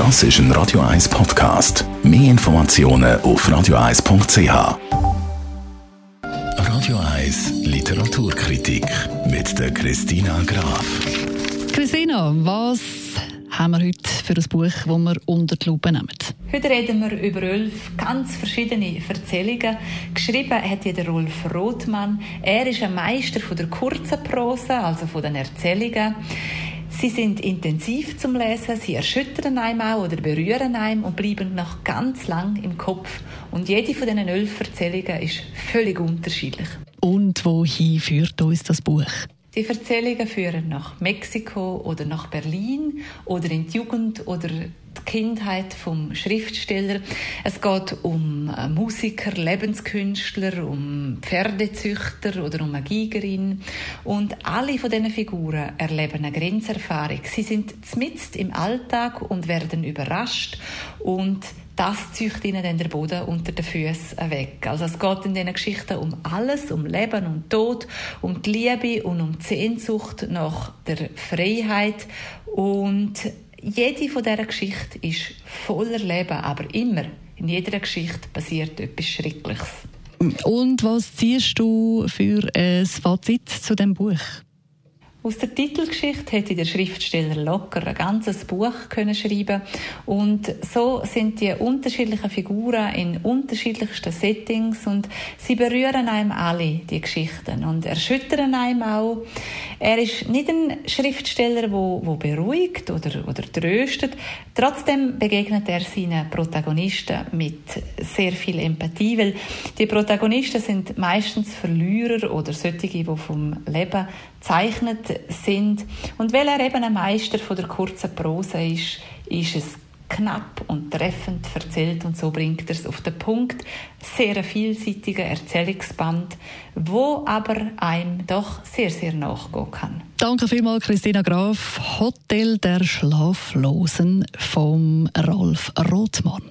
Das ist ein Radio 1 Podcast. Mehr Informationen auf radio1.ch. Radio 1 Literaturkritik mit der Christina Graf. Christina, was haben wir heute für ein Buch, das wir unter die Lupe nehmen? Heute reden wir über elf ganz verschiedene Erzählungen. Geschrieben hat hier der Rolf Rothmann. Er ist ein Meister von der kurzen Prosa, also von den Erzählungen. Sie sind intensiv zum Lesen, sie erschüttern einem auch oder berühren einem und bleiben noch ganz lang im Kopf. Und jede von diesen elf Erzählungen ist völlig unterschiedlich. Und wohin führt uns das Buch? Die Erzählungen führen nach Mexiko oder nach Berlin oder in die Jugend oder Kindheit vom Schriftsteller. Es geht um Musiker, Lebenskünstler, um Pferdezüchter oder um eine Geigerin. Und alle von diesen Figuren erleben eine Grenzerfahrung. Sie sind mitten im Alltag und werden überrascht und das zieht ihnen dann der Boden unter den Füßen weg. Also es geht in diesen Geschichten um alles, um Leben und Tod, um die Liebe und um die Sehnsucht nach der Freiheit und jede von dieser Geschichte ist voller Leben, aber immer in jeder Geschichte passiert etwas Schreckliches. Und was ziehst du für ein Fazit zu dem Buch? Aus der Titelgeschichte hätte der Schriftsteller locker ein ganzes Buch können schreiben und so sind die unterschiedlichen Figuren in unterschiedlichsten Settings und sie berühren einem alle die Geschichten und erschüttern einem auch. Er ist nicht ein Schriftsteller, wo, wo beruhigt oder oder tröstet. Trotzdem begegnet er seinen Protagonisten mit sehr viel Empathie, weil die Protagonisten sind meistens Verlierer oder solche, die vom Leben zeichnet sind. Und weil er eben ein Meister von der kurzen Prosa ist, ist es knapp und treffend erzählt und so bringt er es auf den Punkt. Sehr vielseitiger Erzählungsband, wo aber einem doch sehr, sehr nachgehen kann. Danke vielmals, Christina Graf. Hotel der Schlaflosen vom Rolf Rothmann.